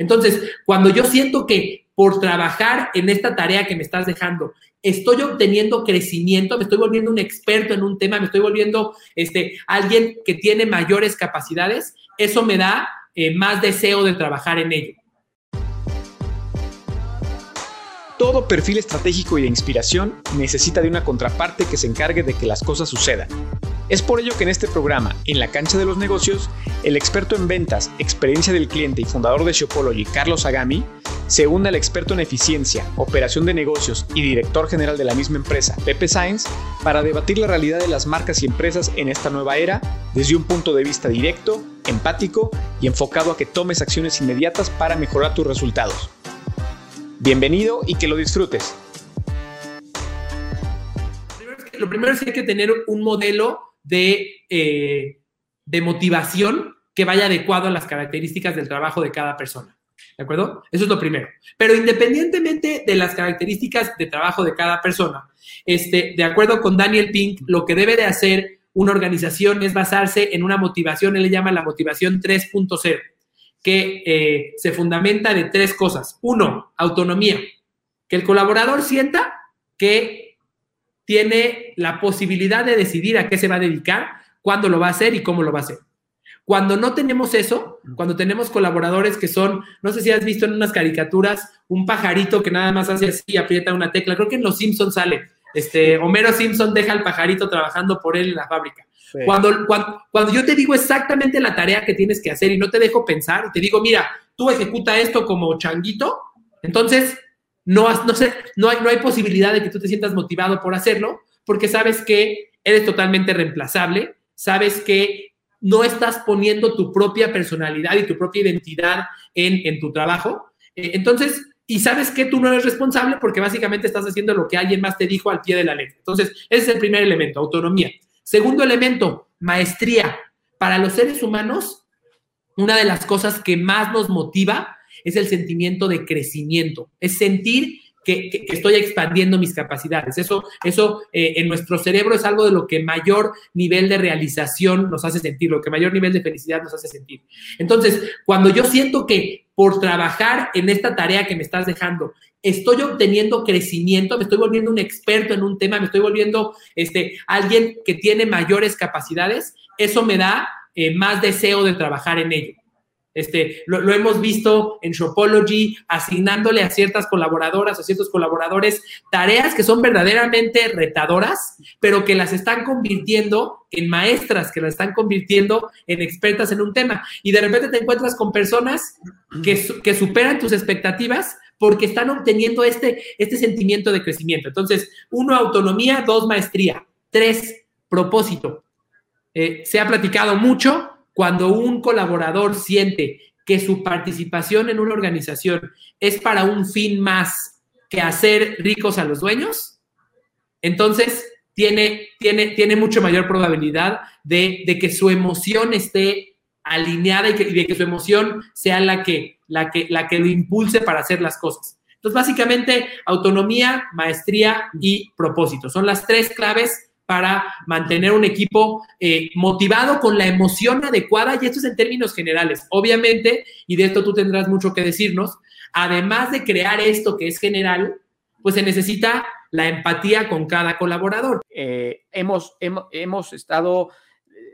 Entonces, cuando yo siento que por trabajar en esta tarea que me estás dejando, estoy obteniendo crecimiento, me estoy volviendo un experto en un tema, me estoy volviendo este, alguien que tiene mayores capacidades, eso me da eh, más deseo de trabajar en ello. Todo perfil estratégico y de inspiración necesita de una contraparte que se encargue de que las cosas sucedan. Es por ello que en este programa, en la cancha de los negocios, el experto en ventas, experiencia del cliente y fundador de Shopology, Carlos Agami, se une al experto en eficiencia, operación de negocios y director general de la misma empresa, Pepe Sainz, para debatir la realidad de las marcas y empresas en esta nueva era desde un punto de vista directo, empático y enfocado a que tomes acciones inmediatas para mejorar tus resultados. Bienvenido y que lo disfrutes. Lo primero es que hay que tener un modelo de, eh, de motivación que vaya adecuado a las características del trabajo de cada persona. ¿De acuerdo? Eso es lo primero. Pero independientemente de las características de trabajo de cada persona, este, de acuerdo con Daniel Pink, lo que debe de hacer una organización es basarse en una motivación, él le llama la motivación 3.0 que eh, se fundamenta de tres cosas. Uno, autonomía. Que el colaborador sienta que tiene la posibilidad de decidir a qué se va a dedicar, cuándo lo va a hacer y cómo lo va a hacer. Cuando no tenemos eso, cuando tenemos colaboradores que son, no sé si has visto en unas caricaturas, un pajarito que nada más hace así y aprieta una tecla, creo que en Los Simpsons sale, este, Homero Simpson deja al pajarito trabajando por él en la fábrica. Cuando, cuando, yo te digo exactamente la tarea que tienes que hacer y no te dejo pensar, y te digo, mira, tú ejecuta esto como changuito, entonces no, no, sé, no, hay, no hay posibilidad de que tú te sientas motivado por hacerlo, porque sabes que eres totalmente reemplazable, sabes que no estás poniendo tu propia personalidad y tu propia identidad en, en tu trabajo. Eh, entonces, y sabes que tú no eres responsable porque básicamente estás haciendo lo que alguien más te dijo al pie de la letra. Entonces, ese es el primer elemento, autonomía. Segundo elemento, maestría. Para los seres humanos, una de las cosas que más nos motiva es el sentimiento de crecimiento, es sentir que, estoy expandiendo mis capacidades. Eso, eso eh, en nuestro cerebro es algo de lo que mayor nivel de realización nos hace sentir, lo que mayor nivel de felicidad nos hace sentir. Entonces, cuando yo siento que por trabajar en esta tarea que me estás dejando, estoy obteniendo crecimiento, me estoy volviendo un experto en un tema, me estoy volviendo este, alguien que tiene mayores capacidades, eso me da eh, más deseo de trabajar en ello. Este, lo, hemos visto en Shopology, asignándole a ciertas colaboradoras o ciertos colaboradores tareas que son verdaderamente retadoras, pero que las están convirtiendo en maestras, que las están convirtiendo en expertas en un tema. Y de repente te encuentras con personas que, que superan tus expectativas porque están obteniendo este, este sentimiento de crecimiento. Entonces, uno, autonomía, dos, maestría, tres, propósito. Eh, se ha platicado mucho cuando un colaborador siente que su participación en una organización es para un fin más que hacer ricos a los dueños, entonces tiene, tiene, tiene mucho mayor probabilidad de, que su emoción esté alineada y, que, de que su emoción sea la que, la, que, la que lo impulse para hacer las cosas. Entonces, básicamente, autonomía, maestría y propósito. Son las tres claves para mantener un equipo eh, motivado con la emoción adecuada, y esto es en términos generales. Obviamente, y de esto tú tendrás mucho que decirnos, además de crear esto que es general, pues se necesita la empatía con cada colaborador. Eh, hemos, hemos, estado,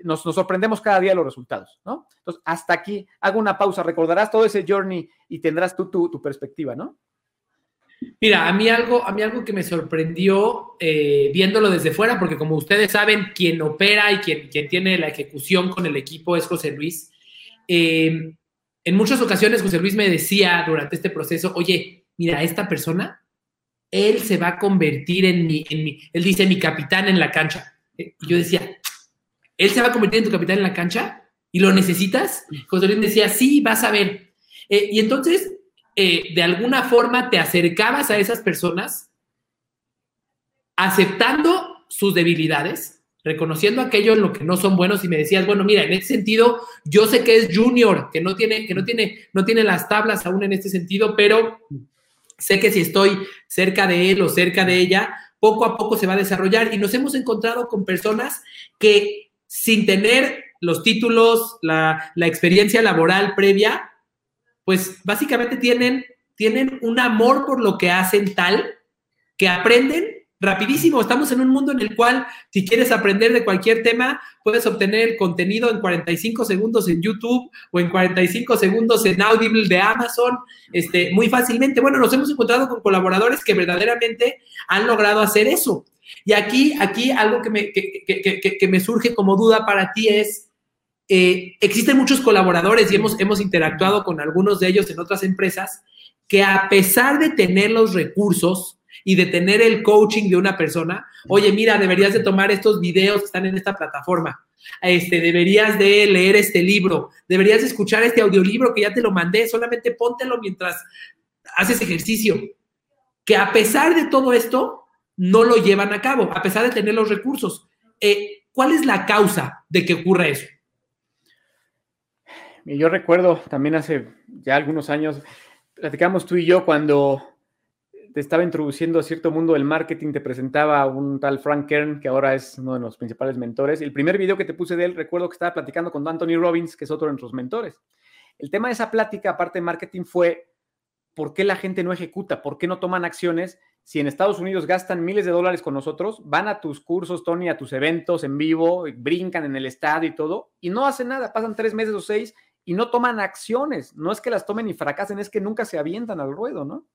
nos, nos, sorprendemos cada día los resultados, ¿no? Entonces, hasta aquí, hago una pausa, recordarás todo ese journey y tendrás tú tu, tu perspectiva, ¿no? Mira, a mí algo, a mí algo que me sorprendió eh, viéndolo desde fuera, porque como ustedes saben, quien opera y quien, tiene la ejecución con el equipo es José Luis. Eh, en muchas ocasiones José Luis me decía durante este proceso, oye, mira, esta persona, él se va a convertir en mi, en mi, él dice mi capitán en la cancha. Y yo decía, ¿él se va a convertir en tu capitán en la cancha? ¿Y lo necesitas? José Luis decía, sí, vas a ver. Eh, y entonces eh, de alguna forma te acercabas a esas personas aceptando sus debilidades, reconociendo aquello en lo que no son buenos y me decías, bueno, mira, en este sentido, yo sé que es junior, que no tiene, que no tiene, no tiene las tablas aún en este sentido, pero sé que si estoy cerca de él o cerca de ella, poco a poco se va a desarrollar y nos hemos encontrado con personas que sin tener los títulos, la experiencia laboral previa, pues básicamente tienen, tienen un amor por lo que hacen tal que aprenden rapidísimo. Estamos en un mundo en el cual si quieres aprender de cualquier tema, puedes obtener el contenido en 45 segundos en YouTube o en 45 segundos en Audible de Amazon, este, muy fácilmente. Bueno, nos hemos encontrado con colaboradores que verdaderamente han logrado hacer eso. Y aquí, aquí algo que me, que, me surge como duda para ti es, eh, existen muchos colaboradores y hemos, hemos interactuado con algunos de ellos en otras empresas que a pesar de tener los recursos, y de tener el coaching de una persona, oye, mira, deberías de tomar estos videos que están en esta plataforma, este, deberías de leer este libro, deberías de escuchar este audiolibro que ya te lo mandé, solamente póntelo mientras haces ejercicio. Que a pesar de todo esto, no lo llevan a cabo, a pesar de tener los recursos. Eh, ¿Cuál es la causa de que ocurra eso? Yo recuerdo también hace ya algunos años, platicamos tú y yo cuando te estaba introduciendo a cierto mundo del marketing, te presentaba un tal Frank Kern, que ahora es uno de los principales mentores. El primer video que te puse de él, recuerdo que estaba platicando con Anthony Robbins, que es otro de nuestros mentores. El tema de esa plática, aparte de marketing, fue por qué la gente no ejecuta, por qué no toman acciones. Si en Estados Unidos gastan miles de dólares con nosotros, van a tus cursos, Tony, a tus eventos en vivo, brincan en el estadio y todo, y no hacen nada, pasan tres meses o seis y no toman acciones. No es que las tomen y fracasen, es que nunca se avientan al ruedo, ¿no?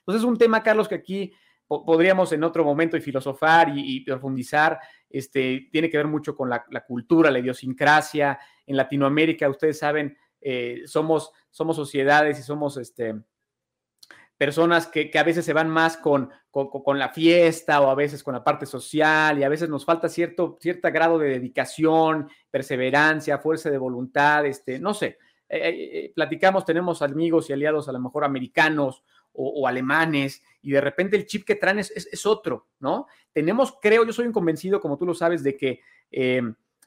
Entonces es un tema, Carlos, que aquí podríamos en otro momento y filosofar y, profundizar. Este, tiene que ver mucho con la, cultura, la idiosincrasia. En Latinoamérica, ustedes saben, eh, somos, somos sociedades y somos este, personas que, a veces se van más con, con, la fiesta o a veces con la parte social y a veces nos falta cierto, cierto grado de dedicación, perseverancia, fuerza de voluntad, este, no sé. Eh, eh, platicamos, tenemos amigos y aliados a lo mejor americanos o, alemanes, y de repente el chip que traen es, otro, ¿no? Tenemos, creo, yo soy un convencido, como tú lo sabes, de que eh,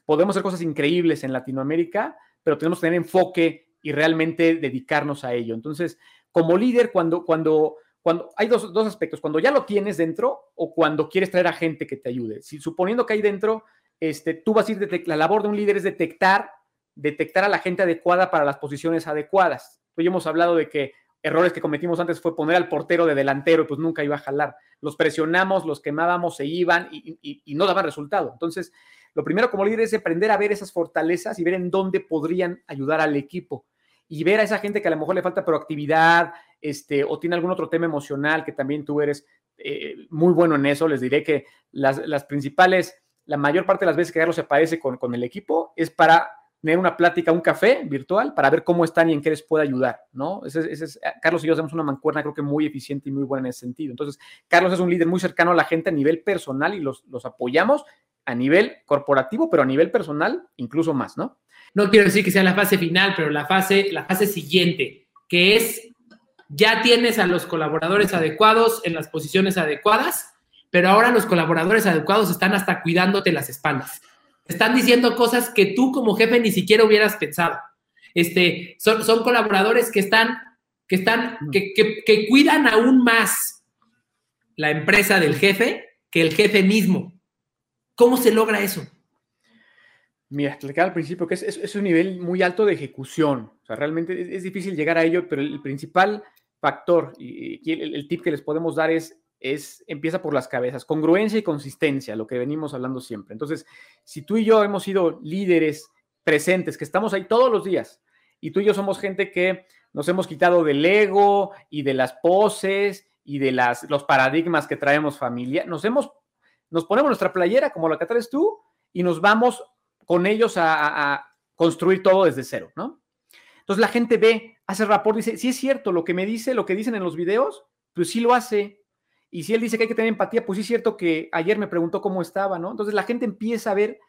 podemos hacer cosas increíbles en Latinoamérica, pero tenemos que tener enfoque y realmente dedicarnos a ello. Entonces, como líder, cuando, cuando, cuando hay dos, dos aspectos, cuando ya lo tienes dentro o cuando quieres traer a gente que te ayude. Suponiendo que hay dentro, este, tú vas a ir, la labor de un líder es detectar, detectar a la gente adecuada para las posiciones adecuadas. Hoy hemos hablado de que errores que cometimos antes fue poner al portero de delantero, pues nunca iba a jalar. Los presionamos, los quemábamos, se iban y, no daban resultado. Entonces, lo primero como líder es aprender a ver esas fortalezas y ver en dónde podrían ayudar al equipo. Y ver a esa gente que a lo mejor le falta proactividad, este, o tiene algún otro tema emocional que también tú eres eh, muy bueno en eso. Les diré que las, las, principales, la mayor parte de las veces que Carlos se aparece con, con el equipo es para tener una plática, un café virtual para ver cómo están y en qué les puede ayudar, ¿no? Ese, es, Carlos y yo hacemos una mancuerna creo que muy eficiente y muy buena en ese sentido. Entonces, Carlos es un líder muy cercano a la gente a nivel personal y los, los apoyamos a nivel corporativo, pero a nivel personal incluso más, ¿no? No quiero decir que sea la fase final, pero la fase, la fase siguiente, que es ya tienes a los colaboradores adecuados en las posiciones adecuadas, pero ahora los colaboradores adecuados están hasta cuidándote las espaldas están diciendo cosas que tú como jefe ni siquiera hubieras pensado. Este, son, son colaboradores que están, que están, que, que, cuidan aún más la empresa del jefe que el jefe mismo. ¿Cómo se logra eso? Mira, explicaba al principio que es, es, un nivel muy alto de ejecución. O sea, realmente es, difícil llegar a ello, pero el, principal factor y, el, el, tip que les podemos dar es es, empieza por las cabezas, congruencia y consistencia, lo que venimos hablando siempre. Entonces, si tú y yo hemos sido líderes presentes, que estamos ahí todos los días, y tú y yo somos gente que nos hemos quitado del ego y de las poses y de las, los paradigmas que traemos familia, nos hemos, nos ponemos nuestra playera como la que traes tú y nos vamos con ellos a, construir todo desde cero, ¿no? Entonces la gente ve, hace rapport, dice, sí es cierto, lo que me dice, lo que dicen en los videos, pues sí lo hace, y si él dice que hay que tener empatía, pues sí es cierto que ayer me preguntó cómo estaba, ¿no? Entonces la gente empieza a ver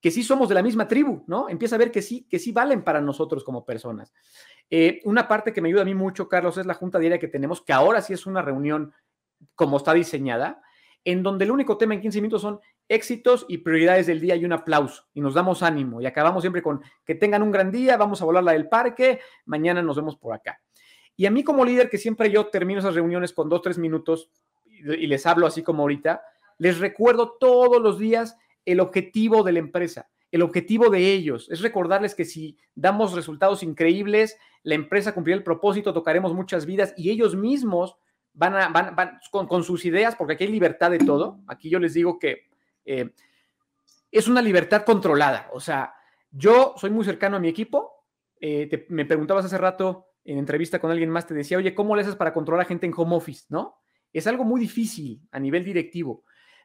que sí somos de la misma tribu, ¿no? Empieza a ver que sí, que sí valen para nosotros como personas. Eh, una parte que me ayuda a mí mucho, Carlos, es la junta diaria que tenemos, que ahora sí es una reunión como está diseñada, en donde el único tema en 15 minutos son éxitos y prioridades del día y un aplauso y nos damos ánimo y acabamos siempre con que tengan un gran día, vamos a volar la del parque, mañana nos vemos por acá. Y a mí como líder que siempre yo termino esas reuniones con dos, tres minutos y les hablo así como ahorita, les recuerdo todos los días el objetivo de la empresa. el objetivo de ellos. Es recordarles que si damos resultados increíbles, la empresa cumplirá el propósito, tocaremos muchas vidas y ellos mismos van, a, van, con, sus ideas, porque aquí hay libertad de todo. Aquí yo les digo que eh, es una libertad controlada. O sea, yo soy muy cercano a mi equipo. Eh, me preguntabas hace rato en entrevista con alguien más, te decía, oye, ¿cómo le haces para controlar a gente en home office? ¿No? Es algo muy difícil a nivel directivo.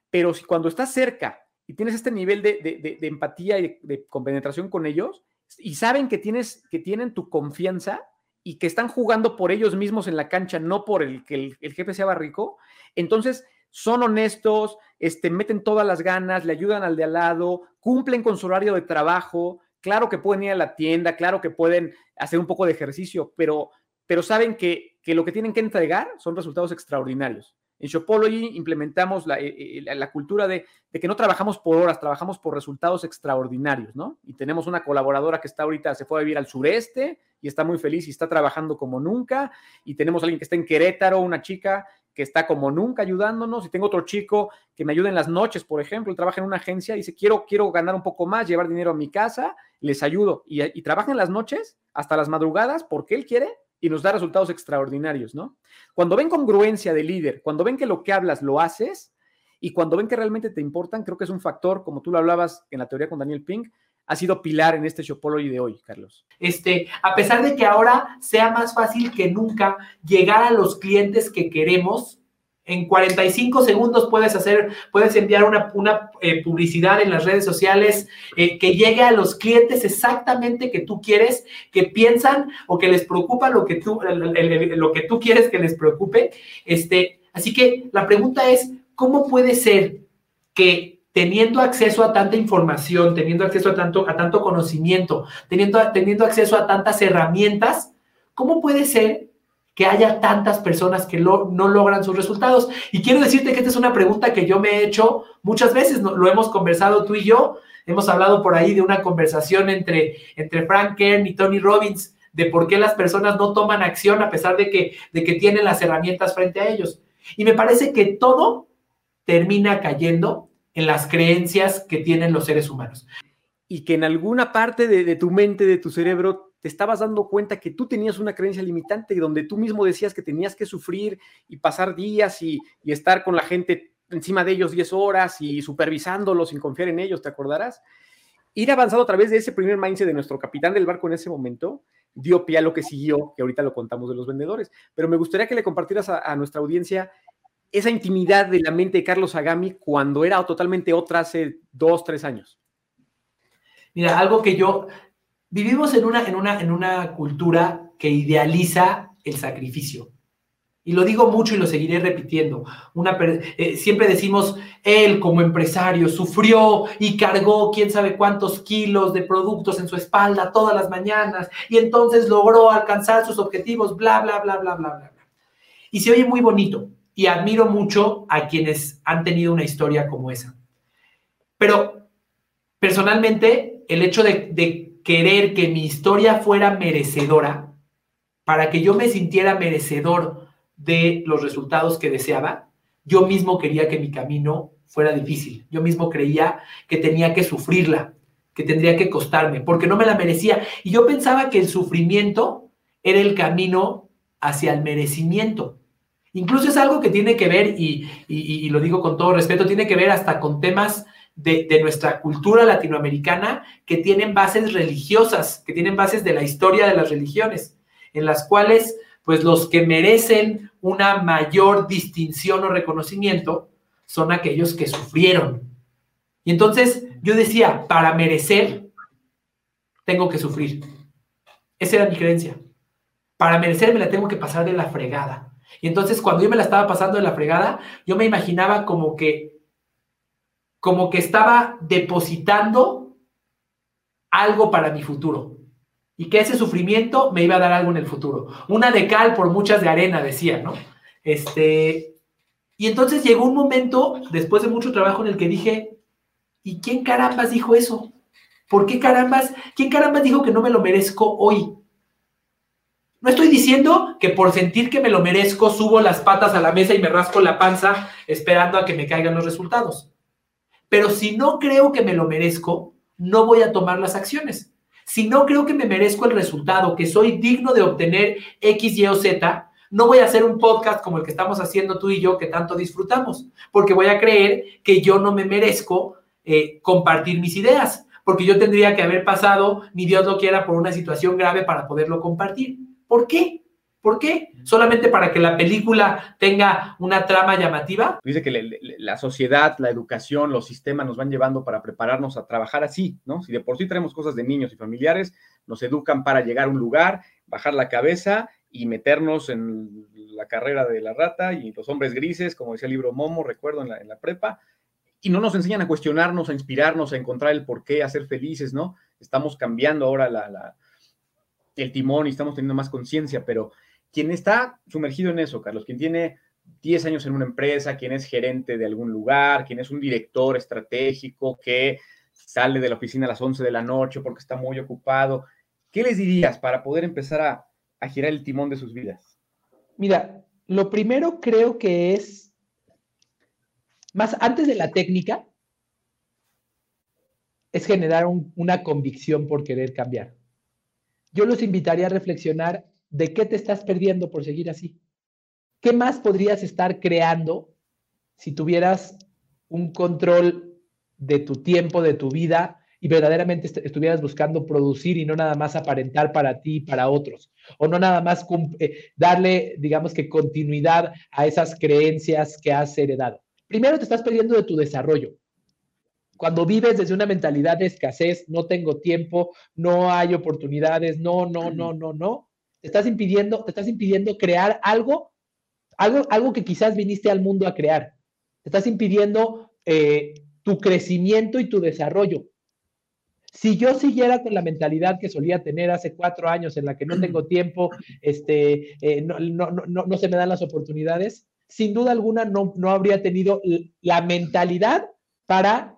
Pero si cuando estás cerca y tienes este nivel de, empatía y de, compenetración con ellos y saben que, tienes, que tienen tu confianza y que están jugando por ellos mismos en la cancha, no por el que el, jefe sea rico, entonces son honestos, este, meten todas las ganas, le ayudan al de al lado, cumplen con su horario de trabajo, claro que pueden ir a la tienda, claro que pueden hacer un poco de ejercicio, pero, pero saben que, que lo que tienen que entregar son resultados extraordinarios. En Shopology implementamos la, eh, eh, cultura de, que no trabajamos por horas, trabajamos por resultados extraordinarios, ¿no? Y tenemos una colaboradora que está ahorita, se fue a vivir al sureste y está muy feliz y está trabajando como nunca. Y tenemos a alguien que está en Querétaro, una chica que está como nunca ayudándonos. Y tengo otro chico que me ayuda en las noches, por ejemplo, él trabaja en una agencia y dice, quiero, quiero ganar un poco más, llevar dinero a mi casa, les ayudo. Y, y trabaja en las noches hasta las madrugadas porque él quiere y nos da resultados extraordinarios, ¿no? Cuando ven congruencia de líder, cuando ven que lo que hablas lo haces y cuando ven que realmente te importan, creo que es un factor, como tú lo hablabas en la teoría con Daniel Pink, ha sido pilar en este Shopology de hoy, Carlos. Este, a pesar de que ahora sea más fácil que nunca llegar a los clientes que queremos, en 45 segundos puedes hacer, puedes enviar una, una eh, publicidad en las redes sociales eh, que llegue a los clientes exactamente que tú quieres, que piensan o que les preocupa lo que tú, lo que tú quieres que les preocupe. Este, así que la pregunta es, ¿cómo puede ser que teniendo acceso a tanta información, teniendo acceso a tanto, a tanto conocimiento, teniendo, teniendo acceso a tantas herramientas, ¿cómo puede ser que haya tantas personas que no logran sus resultados. Y quiero decirte que esta es una pregunta que yo me he hecho muchas veces, lo hemos conversado tú y yo, hemos hablado por ahí de una conversación entre, entre Frank Kern y Tony Robbins, de por qué las personas no toman acción a pesar de que, de que tienen las herramientas frente a ellos. Y me parece que todo termina cayendo en las creencias que tienen los seres humanos. Y que en alguna parte de, de tu mente, de tu cerebro, te estabas dando cuenta que tú tenías una creencia limitante donde tú mismo decías que tenías que sufrir y pasar días y, estar con la gente encima de ellos 10 horas y supervisándolos sin confiar en ellos, ¿te acordarás? Ir avanzando a través de ese primer mindset de nuestro capitán del barco en ese momento dio pie a lo que siguió, que ahorita lo contamos de los vendedores. Pero me gustaría que le compartieras a, a nuestra audiencia esa intimidad de la mente de Carlos Agami cuando era totalmente otra hace dos, tres años. Mira, algo que yo, Vivimos en una, en una, en una cultura que idealiza el sacrificio. Y lo digo mucho y lo seguiré repitiendo. Una, eh, siempre decimos, él como empresario sufrió y cargó quién sabe cuántos kilos de productos en su espalda todas las mañanas y entonces logró alcanzar sus objetivos, bla, bla, bla, bla, bla, bla. Y se oye muy bonito y admiro mucho a quienes han tenido una historia como esa. Pero personalmente, el hecho de, de querer que mi historia fuera merecedora, para que yo me sintiera merecedor de los resultados que deseaba, yo mismo quería que mi camino fuera difícil. Yo mismo creía que tenía que sufrirla, que tendría que costarme, porque no me la merecía. Y yo pensaba que el sufrimiento era el camino hacia el merecimiento. Incluso es algo que tiene que ver, y, y lo digo con todo respeto, tiene que ver hasta con temas de, nuestra cultura latinoamericana que tienen bases religiosas, que tienen bases de la historia de las religiones, en las cuales pues los que merecen una mayor distinción o reconocimiento son aquellos que sufrieron. Y entonces yo decía, para merecer, tengo que sufrir. Esa era mi creencia. Para merecer me la tengo que pasar de la fregada. Y entonces cuando yo me la estaba pasando de la fregada, yo me imaginaba como que como que estaba depositando algo para mi futuro y que ese sufrimiento me iba a dar algo en el futuro. Una de cal por muchas de arena, decía, ¿no? Este, y entonces llegó un momento, después de mucho trabajo, en el que dije, ¿y quién carambas dijo eso? ¿Por qué carambas? ¿Quién carambas dijo que no me lo merezco hoy? No estoy diciendo que por sentir que me lo merezco subo las patas a la mesa y me rasco la panza esperando a que me caigan los resultados. Pero si no creo que me lo merezco, no voy a tomar las acciones. Si no creo que me merezco el resultado, que soy digno de obtener X, Y o Z, no voy a hacer un podcast como el que estamos haciendo tú y yo que tanto disfrutamos, porque voy a creer que yo no me merezco eh, compartir mis ideas, porque yo tendría que haber pasado, ni Dios lo quiera, por una situación grave para poderlo compartir. ¿Por qué? ¿Por qué? ¿Solamente para que la película tenga una trama llamativa? Dice que la sociedad, la educación, los sistemas nos van llevando para prepararnos a trabajar así, ¿no? Si de por sí tenemos cosas de niños y familiares, nos educan para llegar a un lugar, bajar la cabeza y meternos en la carrera de la rata y los hombres grises, como decía el libro Momo, recuerdo en la, prepa, y no nos enseñan a cuestionarnos, a inspirarnos, a encontrar el porqué, a ser felices, ¿no? Estamos cambiando ahora la, el timón y estamos teniendo más conciencia, pero quien está sumergido en eso, Carlos, quien tiene 10 años en una empresa, quien es gerente de algún lugar, quien es un director estratégico que sale de la oficina a las 11 de la noche porque está muy ocupado, ¿qué les dirías para poder empezar a, girar el timón de sus vidas? Mira, lo primero creo que es, más antes de la técnica, es generar una convicción por querer cambiar. Yo los invitaría a reflexionar ¿de qué te estás perdiendo por seguir así? ¿Qué más podrías estar creando si tuvieras un control de tu tiempo, de tu vida y verdaderamente estuvieras buscando producir y no nada más aparentar para ti y para otros? O no nada más eh, darle, digamos que, continuidad a esas creencias que has heredado. Primero te estás perdiendo de tu desarrollo. Cuando vives desde una mentalidad de escasez, no tengo tiempo, no hay oportunidades, no, no, no, no, no, te estás impidiendo, te estás impidiendo crear algo, algo, algo que quizás viniste al mundo a crear. Te estás impidiendo eh, tu crecimiento y tu desarrollo. Si yo siguiera con la mentalidad que solía tener hace cuatro años, en la que no tengo tiempo, este, eh, no, no, no, no, se me dan las oportunidades, sin duda alguna no, no habría tenido la mentalidad para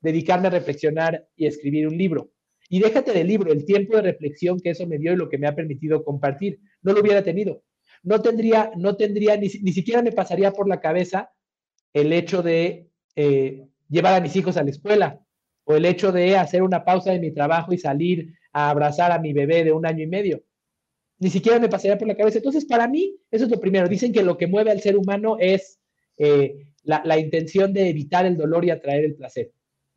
dedicarme a reflexionar y escribir un libro. Y déjate del libro, el tiempo de reflexión que eso me dio y lo que me ha permitido compartir. No lo hubiera tenido. No tendría, no tendría, ni, siquiera me pasaría por la cabeza el hecho de eh, llevar a mis hijos a la escuela o el hecho de hacer una pausa de mi trabajo y salir a abrazar a mi bebé de un año y medio. Ni siquiera me pasaría por la cabeza. Entonces, para mí, eso es lo primero. Dicen que lo que mueve al ser humano es eh, la intención de evitar el dolor y atraer el placer.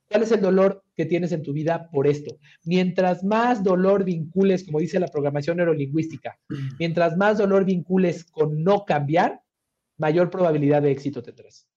¿Cuál es el dolor que tienes en tu vida por esto? Mientras más dolor vincules, como dice la programación neurolingüística, mientras más dolor vincules con no cambiar, mayor probabilidad de éxito tendrás.